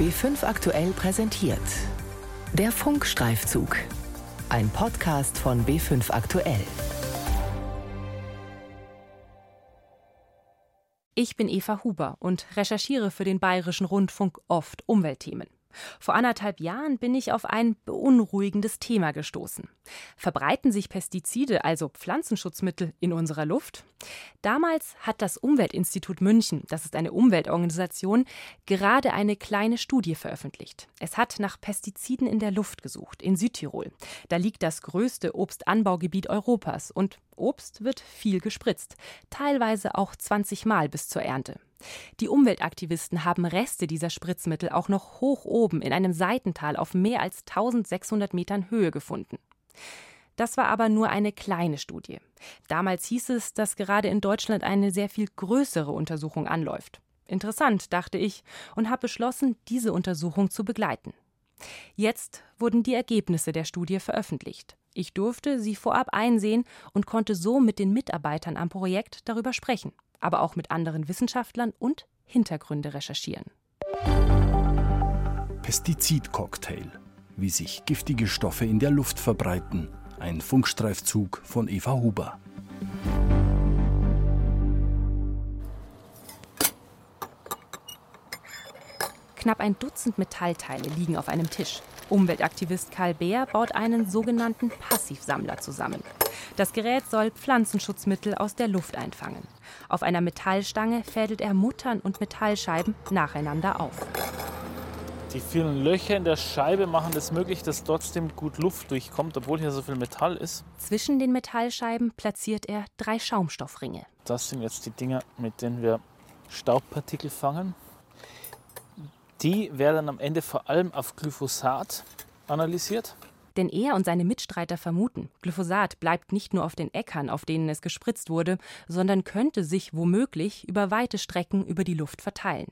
B5 aktuell präsentiert. Der Funkstreifzug. Ein Podcast von B5 aktuell. Ich bin Eva Huber und recherchiere für den Bayerischen Rundfunk oft Umweltthemen. Vor anderthalb Jahren bin ich auf ein beunruhigendes Thema gestoßen. Verbreiten sich Pestizide, also Pflanzenschutzmittel, in unserer Luft? Damals hat das Umweltinstitut München, das ist eine Umweltorganisation, gerade eine kleine Studie veröffentlicht. Es hat nach Pestiziden in der Luft gesucht, in Südtirol. Da liegt das größte Obstanbaugebiet Europas und Obst wird viel gespritzt, teilweise auch 20 Mal bis zur Ernte. Die Umweltaktivisten haben Reste dieser Spritzmittel auch noch hoch oben in einem Seitental auf mehr als 1600 Metern Höhe gefunden. Das war aber nur eine kleine Studie. Damals hieß es, dass gerade in Deutschland eine sehr viel größere Untersuchung anläuft. Interessant, dachte ich, und habe beschlossen, diese Untersuchung zu begleiten. Jetzt wurden die Ergebnisse der Studie veröffentlicht. Ich durfte sie vorab einsehen und konnte so mit den Mitarbeitern am Projekt darüber sprechen aber auch mit anderen Wissenschaftlern und Hintergründe recherchieren. Pestizidcocktail. Wie sich giftige Stoffe in der Luft verbreiten. Ein Funkstreifzug von Eva Huber. Knapp ein Dutzend Metallteile liegen auf einem Tisch. Umweltaktivist Karl Beer baut einen sogenannten Passivsammler zusammen. Das Gerät soll Pflanzenschutzmittel aus der Luft einfangen. Auf einer Metallstange fädelt er Muttern und Metallscheiben nacheinander auf. Die vielen Löcher in der Scheibe machen es möglich, dass trotzdem gut Luft durchkommt, obwohl hier so viel Metall ist. Zwischen den Metallscheiben platziert er drei Schaumstoffringe. Das sind jetzt die Dinger, mit denen wir Staubpartikel fangen. Die werden am Ende vor allem auf Glyphosat analysiert. Denn er und seine Mitstreiter vermuten, Glyphosat bleibt nicht nur auf den Äckern, auf denen es gespritzt wurde, sondern könnte sich womöglich über weite Strecken über die Luft verteilen.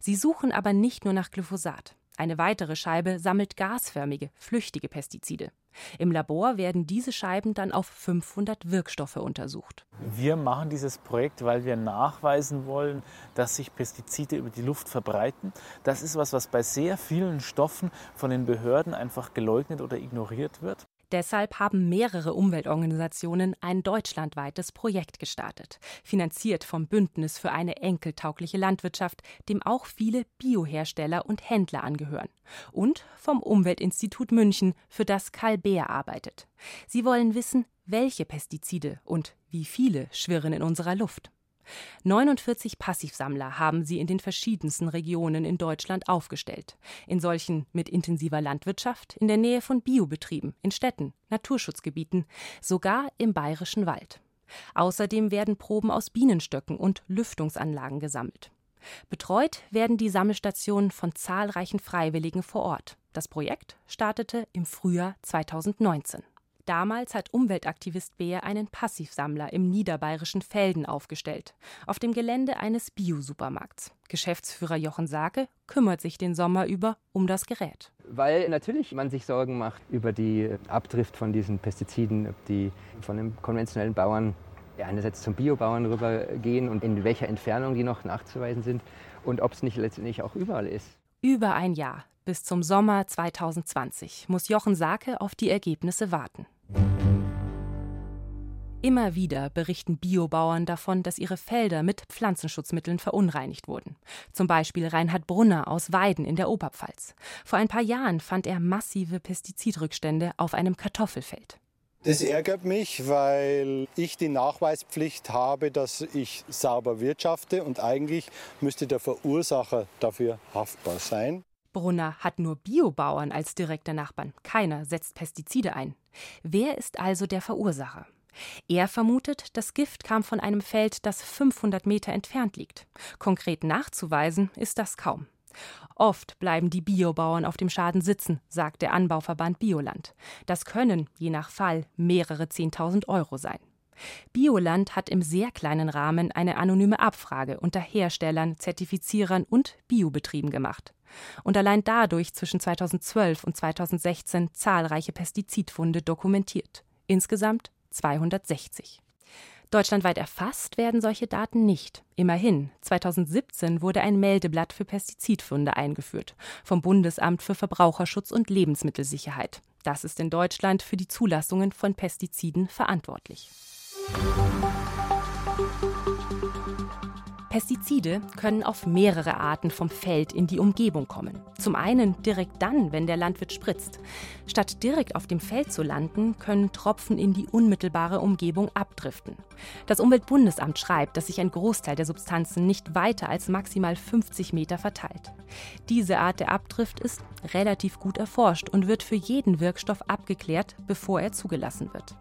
Sie suchen aber nicht nur nach Glyphosat. Eine weitere Scheibe sammelt gasförmige, flüchtige Pestizide. Im Labor werden diese Scheiben dann auf 500 Wirkstoffe untersucht. Wir machen dieses Projekt, weil wir nachweisen wollen, dass sich Pestizide über die Luft verbreiten. Das ist was, was bei sehr vielen Stoffen von den Behörden einfach geleugnet oder ignoriert wird. Deshalb haben mehrere Umweltorganisationen ein deutschlandweites Projekt gestartet, finanziert vom Bündnis für eine enkeltaugliche Landwirtschaft, dem auch viele Biohersteller und Händler angehören, und vom Umweltinstitut München, für das Karl Beer arbeitet. Sie wollen wissen, welche Pestizide und wie viele schwirren in unserer Luft. 49 Passivsammler haben sie in den verschiedensten Regionen in Deutschland aufgestellt. In solchen mit intensiver Landwirtschaft, in der Nähe von Biobetrieben, in Städten, Naturschutzgebieten, sogar im bayerischen Wald. Außerdem werden Proben aus Bienenstöcken und Lüftungsanlagen gesammelt. Betreut werden die Sammelstationen von zahlreichen Freiwilligen vor Ort. Das Projekt startete im Frühjahr 2019. Damals hat Umweltaktivist Beer einen Passivsammler im niederbayerischen Felden aufgestellt, auf dem Gelände eines Bio-Supermarkts. Geschäftsführer Jochen Sake kümmert sich den Sommer über um das Gerät. Weil natürlich man sich Sorgen macht über die Abdrift von diesen Pestiziden, die von den konventionellen Bauern einerseits zum Biobauern rübergehen und in welcher Entfernung die noch nachzuweisen sind und ob es nicht letztendlich auch überall ist. Über ein Jahr, bis zum Sommer 2020, muss Jochen Sake auf die Ergebnisse warten. Immer wieder berichten Biobauern davon, dass ihre Felder mit Pflanzenschutzmitteln verunreinigt wurden. Zum Beispiel Reinhard Brunner aus Weiden in der Oberpfalz. Vor ein paar Jahren fand er massive Pestizidrückstände auf einem Kartoffelfeld. Das ärgert mich, weil ich die Nachweispflicht habe, dass ich sauber wirtschafte und eigentlich müsste der Verursacher dafür haftbar sein. Brunner hat nur Biobauern als direkte Nachbarn. Keiner setzt Pestizide ein. Wer ist also der Verursacher? Er vermutet, das Gift kam von einem Feld, das 500 Meter entfernt liegt. Konkret nachzuweisen ist das kaum. Oft bleiben die Biobauern auf dem Schaden sitzen, sagt der Anbauverband Bioland. Das können, je nach Fall, mehrere Zehntausend Euro sein. Bioland hat im sehr kleinen Rahmen eine anonyme Abfrage unter Herstellern, Zertifizierern und Biobetrieben gemacht. Und allein dadurch zwischen 2012 und 2016 zahlreiche Pestizidfunde dokumentiert. Insgesamt 260. Deutschlandweit erfasst werden solche Daten nicht. Immerhin, 2017 wurde ein Meldeblatt für Pestizidfunde eingeführt vom Bundesamt für Verbraucherschutz und Lebensmittelsicherheit. Das ist in Deutschland für die Zulassungen von Pestiziden verantwortlich. Pestizide können auf mehrere Arten vom Feld in die Umgebung kommen. Zum einen direkt dann, wenn der Landwirt spritzt. Statt direkt auf dem Feld zu landen, können Tropfen in die unmittelbare Umgebung abdriften. Das Umweltbundesamt schreibt, dass sich ein Großteil der Substanzen nicht weiter als maximal 50 Meter verteilt. Diese Art der Abdrift ist relativ gut erforscht und wird für jeden Wirkstoff abgeklärt, bevor er zugelassen wird.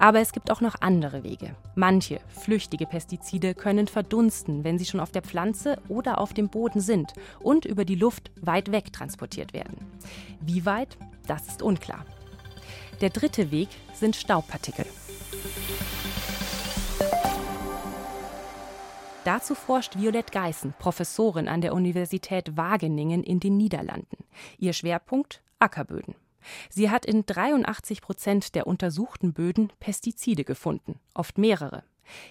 Aber es gibt auch noch andere Wege. Manche flüchtige Pestizide können verdunsten, wenn sie schon auf der Pflanze oder auf dem Boden sind und über die Luft weit weg transportiert werden. Wie weit, das ist unklar. Der dritte Weg sind Staubpartikel. Dazu forscht Violette Geißen, Professorin an der Universität Wageningen in den Niederlanden. Ihr Schwerpunkt Ackerböden. Sie hat in 83 Prozent der untersuchten Böden Pestizide gefunden, oft mehrere.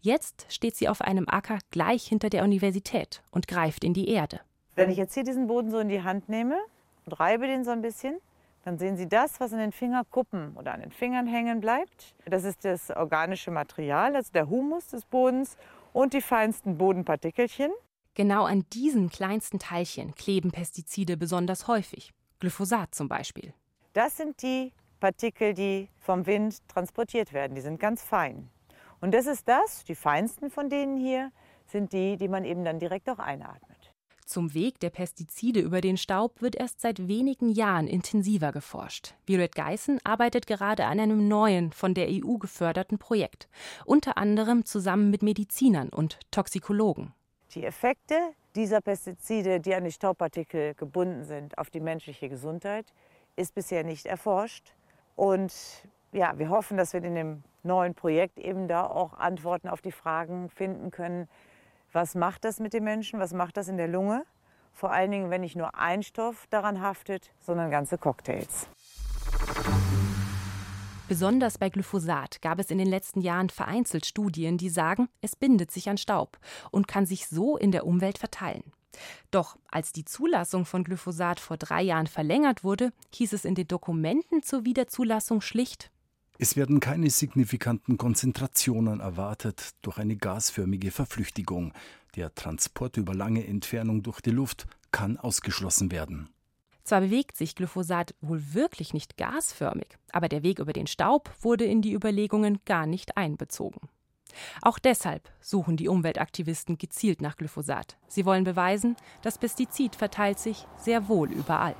Jetzt steht sie auf einem Acker gleich hinter der Universität und greift in die Erde. Wenn ich jetzt hier diesen Boden so in die Hand nehme und reibe den so ein bisschen, dann sehen Sie das, was an den Fingerkuppen oder an den Fingern hängen bleibt. Das ist das organische Material, also der Humus des Bodens und die feinsten Bodenpartikelchen. Genau an diesen kleinsten Teilchen kleben Pestizide besonders häufig. Glyphosat zum Beispiel. Das sind die Partikel, die vom Wind transportiert werden. Die sind ganz fein. Und das ist das, die feinsten von denen hier, sind die, die man eben dann direkt auch einatmet. Zum Weg der Pestizide über den Staub wird erst seit wenigen Jahren intensiver geforscht. Violette Geißen arbeitet gerade an einem neuen, von der EU geförderten Projekt, unter anderem zusammen mit Medizinern und Toxikologen. Die Effekte dieser Pestizide, die an die Staubpartikel gebunden sind, auf die menschliche Gesundheit, ist bisher nicht erforscht. Und ja, wir hoffen, dass wir in dem neuen Projekt eben da auch Antworten auf die Fragen finden können, was macht das mit den Menschen, was macht das in der Lunge? Vor allen Dingen, wenn nicht nur ein Stoff daran haftet, sondern ganze Cocktails. Besonders bei Glyphosat gab es in den letzten Jahren vereinzelt Studien, die sagen, es bindet sich an Staub und kann sich so in der Umwelt verteilen. Doch als die Zulassung von Glyphosat vor drei Jahren verlängert wurde, hieß es in den Dokumenten zur Wiederzulassung schlicht es werden keine signifikanten Konzentrationen erwartet durch eine gasförmige Verflüchtigung. Der Transport über lange Entfernung durch die Luft kann ausgeschlossen werden. Zwar bewegt sich Glyphosat wohl wirklich nicht gasförmig, aber der Weg über den Staub wurde in die Überlegungen gar nicht einbezogen. Auch deshalb suchen die Umweltaktivisten gezielt nach Glyphosat. Sie wollen beweisen, das Pestizid verteilt sich sehr wohl überall.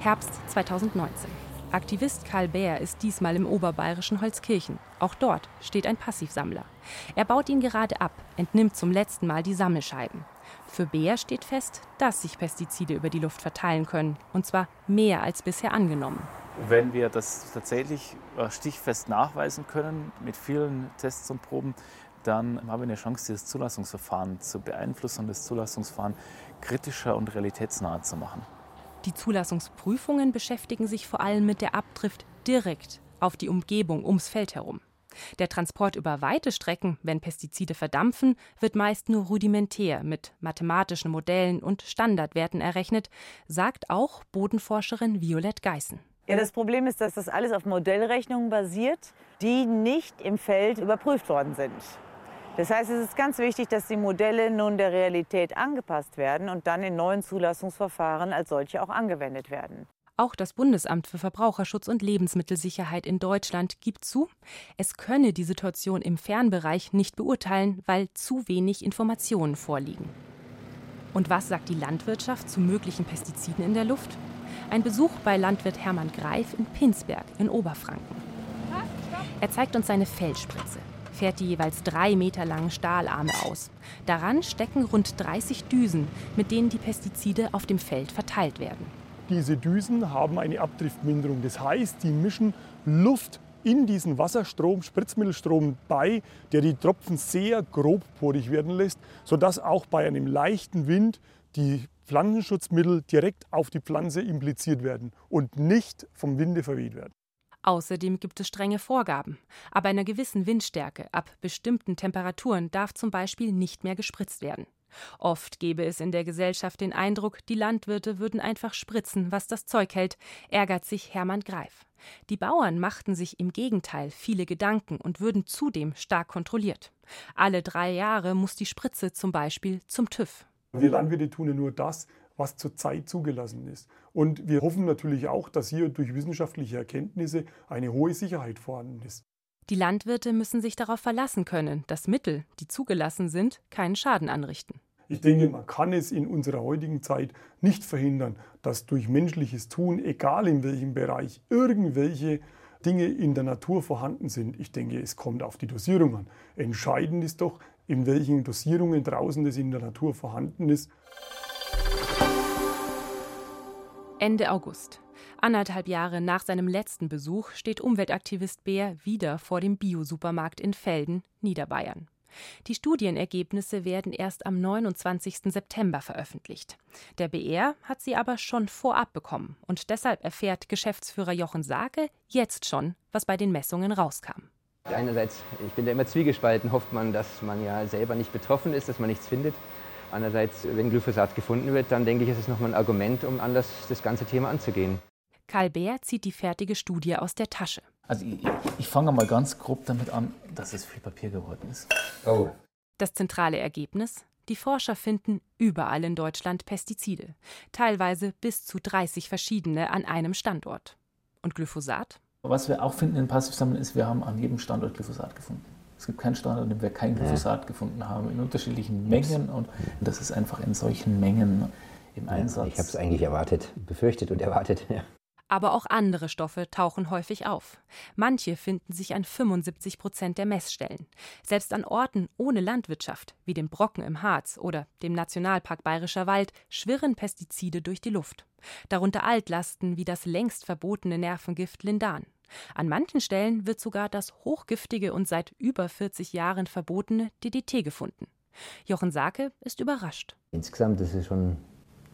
Herbst 2019. Aktivist Karl Bär ist diesmal im oberbayerischen Holzkirchen. Auch dort steht ein Passivsammler. Er baut ihn gerade ab, entnimmt zum letzten Mal die Sammelscheiben. Für Bär steht fest, dass sich Pestizide über die Luft verteilen können, und zwar mehr als bisher angenommen. Wenn wir das tatsächlich stichfest nachweisen können mit vielen Tests und Proben, dann haben wir eine Chance, dieses Zulassungsverfahren zu beeinflussen und das Zulassungsverfahren kritischer und realitätsnaher zu machen. Die Zulassungsprüfungen beschäftigen sich vor allem mit der Abdrift direkt auf die Umgebung ums Feld herum. Der Transport über weite Strecken, wenn Pestizide verdampfen, wird meist nur rudimentär mit mathematischen Modellen und Standardwerten errechnet, sagt auch Bodenforscherin Violette Geißen. Ja, das Problem ist, dass das alles auf Modellrechnungen basiert, die nicht im Feld überprüft worden sind. Das heißt, es ist ganz wichtig, dass die Modelle nun der Realität angepasst werden und dann in neuen Zulassungsverfahren als solche auch angewendet werden. Auch das Bundesamt für Verbraucherschutz und Lebensmittelsicherheit in Deutschland gibt zu, es könne die Situation im Fernbereich nicht beurteilen, weil zu wenig Informationen vorliegen. Und was sagt die Landwirtschaft zu möglichen Pestiziden in der Luft? Ein Besuch bei Landwirt Hermann Greif in Pinsberg in Oberfranken. Er zeigt uns seine Feldspritze, fährt die jeweils drei Meter langen Stahlarme aus. Daran stecken rund 30 Düsen, mit denen die Pestizide auf dem Feld verteilt werden. Diese Düsen haben eine Abdriftminderung. Das heißt, die mischen Luft in diesen Wasserstrom, Spritzmittelstrom bei, der die Tropfen sehr grobporig werden lässt, sodass auch bei einem leichten Wind die Pflanzenschutzmittel direkt auf die Pflanze impliziert werden und nicht vom Winde verweht werden. Außerdem gibt es strenge Vorgaben. Ab einer gewissen Windstärke, ab bestimmten Temperaturen darf zum Beispiel nicht mehr gespritzt werden. Oft gebe es in der Gesellschaft den Eindruck, die Landwirte würden einfach spritzen, was das Zeug hält, ärgert sich Hermann Greif. Die Bauern machten sich im Gegenteil viele Gedanken und würden zudem stark kontrolliert. Alle drei Jahre muss die Spritze zum Beispiel zum TÜV. Wir Landwirte tun ja nur das, was zurzeit zugelassen ist. Und wir hoffen natürlich auch, dass hier durch wissenschaftliche Erkenntnisse eine hohe Sicherheit vorhanden ist. Die Landwirte müssen sich darauf verlassen können, dass Mittel, die zugelassen sind, keinen Schaden anrichten. Ich denke, man kann es in unserer heutigen Zeit nicht verhindern, dass durch menschliches Tun, egal in welchem Bereich, irgendwelche Dinge in der Natur vorhanden sind. Ich denke, es kommt auf die Dosierung an. Entscheidend ist doch, in welchen Dosierungen draußen das in der Natur vorhanden ist. Ende August. Anderthalb Jahre nach seinem letzten Besuch steht Umweltaktivist Bär wieder vor dem Bio-Supermarkt in Felden, Niederbayern. Die Studienergebnisse werden erst am 29. September veröffentlicht. Der BR hat sie aber schon vorab bekommen und deshalb erfährt Geschäftsführer Jochen Sake jetzt schon, was bei den Messungen rauskam. Einerseits, ich bin da immer zwiegespalten, hofft man, dass man ja selber nicht betroffen ist, dass man nichts findet. Andererseits, wenn Glyphosat gefunden wird, dann denke ich, ist es nochmal ein Argument, um anders das ganze Thema anzugehen. Karl Bär zieht die fertige Studie aus der Tasche. Also ich, ich fange mal ganz grob damit an, dass es viel Papier geworden ist. Oh. Das zentrale Ergebnis? Die Forscher finden überall in Deutschland Pestizide, teilweise bis zu 30 verschiedene an einem Standort. Und Glyphosat? Was wir auch finden in Passivsammeln ist, wir haben an jedem Standort Glyphosat gefunden. Es gibt keinen Standort, in dem wir kein Glyphosat ja. gefunden haben, in unterschiedlichen Mengen und das ist einfach in solchen Mengen im Einsatz. Ich habe es eigentlich erwartet, befürchtet und erwartet. Ja. Aber auch andere Stoffe tauchen häufig auf. Manche finden sich an 75 Prozent der Messstellen. Selbst an Orten ohne Landwirtschaft, wie dem Brocken im Harz oder dem Nationalpark Bayerischer Wald, schwirren Pestizide durch die Luft. Darunter Altlasten wie das längst verbotene Nervengift Lindan. An manchen Stellen wird sogar das hochgiftige und seit über 40 Jahren verbotene DDT gefunden. Jochen Sake ist überrascht. Insgesamt ist es schon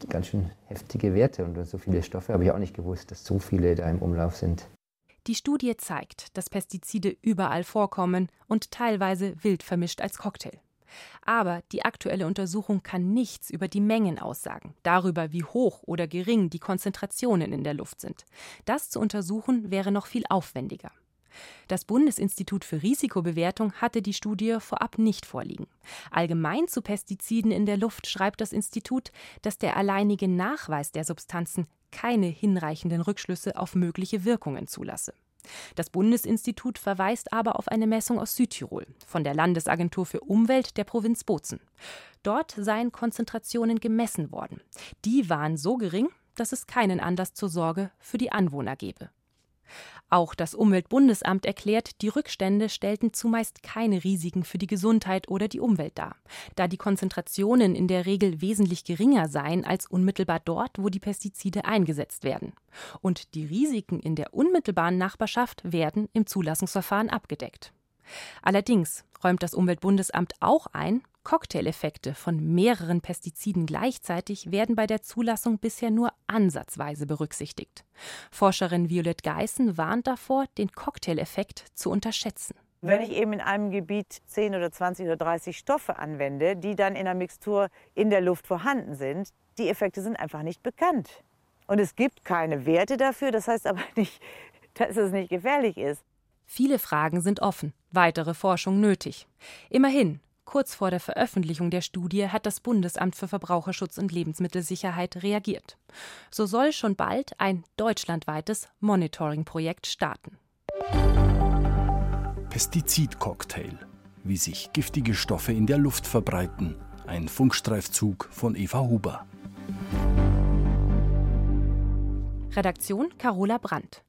ganz schön heftige Werte und so viele Stoffe habe ich auch nicht gewusst, dass so viele da im Umlauf sind. Die Studie zeigt, dass Pestizide überall vorkommen und teilweise wild vermischt als Cocktail. Aber die aktuelle Untersuchung kann nichts über die Mengen aussagen, darüber, wie hoch oder gering die Konzentrationen in der Luft sind. Das zu untersuchen wäre noch viel aufwendiger. Das Bundesinstitut für Risikobewertung hatte die Studie vorab nicht vorliegen. Allgemein zu Pestiziden in der Luft schreibt das Institut, dass der alleinige Nachweis der Substanzen keine hinreichenden Rückschlüsse auf mögliche Wirkungen zulasse. Das Bundesinstitut verweist aber auf eine Messung aus Südtirol von der Landesagentur für Umwelt der Provinz Bozen. Dort seien Konzentrationen gemessen worden. Die waren so gering, dass es keinen Anlass zur Sorge für die Anwohner gebe. Auch das Umweltbundesamt erklärt, die Rückstände stellten zumeist keine Risiken für die Gesundheit oder die Umwelt dar, da die Konzentrationen in der Regel wesentlich geringer seien als unmittelbar dort, wo die Pestizide eingesetzt werden. Und die Risiken in der unmittelbaren Nachbarschaft werden im Zulassungsverfahren abgedeckt. Allerdings räumt das Umweltbundesamt auch ein, Cocktaileffekte von mehreren Pestiziden gleichzeitig werden bei der Zulassung bisher nur ansatzweise berücksichtigt. Forscherin Violette Geißen warnt davor, den Cocktaileffekt zu unterschätzen. Wenn ich eben in einem Gebiet 10 oder 20 oder 30 Stoffe anwende, die dann in der Mixtur in der Luft vorhanden sind, die Effekte sind einfach nicht bekannt. Und es gibt keine Werte dafür, das heißt aber nicht, dass es nicht gefährlich ist. Viele Fragen sind offen, weitere Forschung nötig. Immerhin, Kurz vor der Veröffentlichung der Studie hat das Bundesamt für Verbraucherschutz und Lebensmittelsicherheit reagiert. So soll schon bald ein deutschlandweites Monitoring-Projekt starten. Pestizidcocktail. Wie sich giftige Stoffe in der Luft verbreiten. Ein Funkstreifzug von Eva Huber. Redaktion Carola Brandt.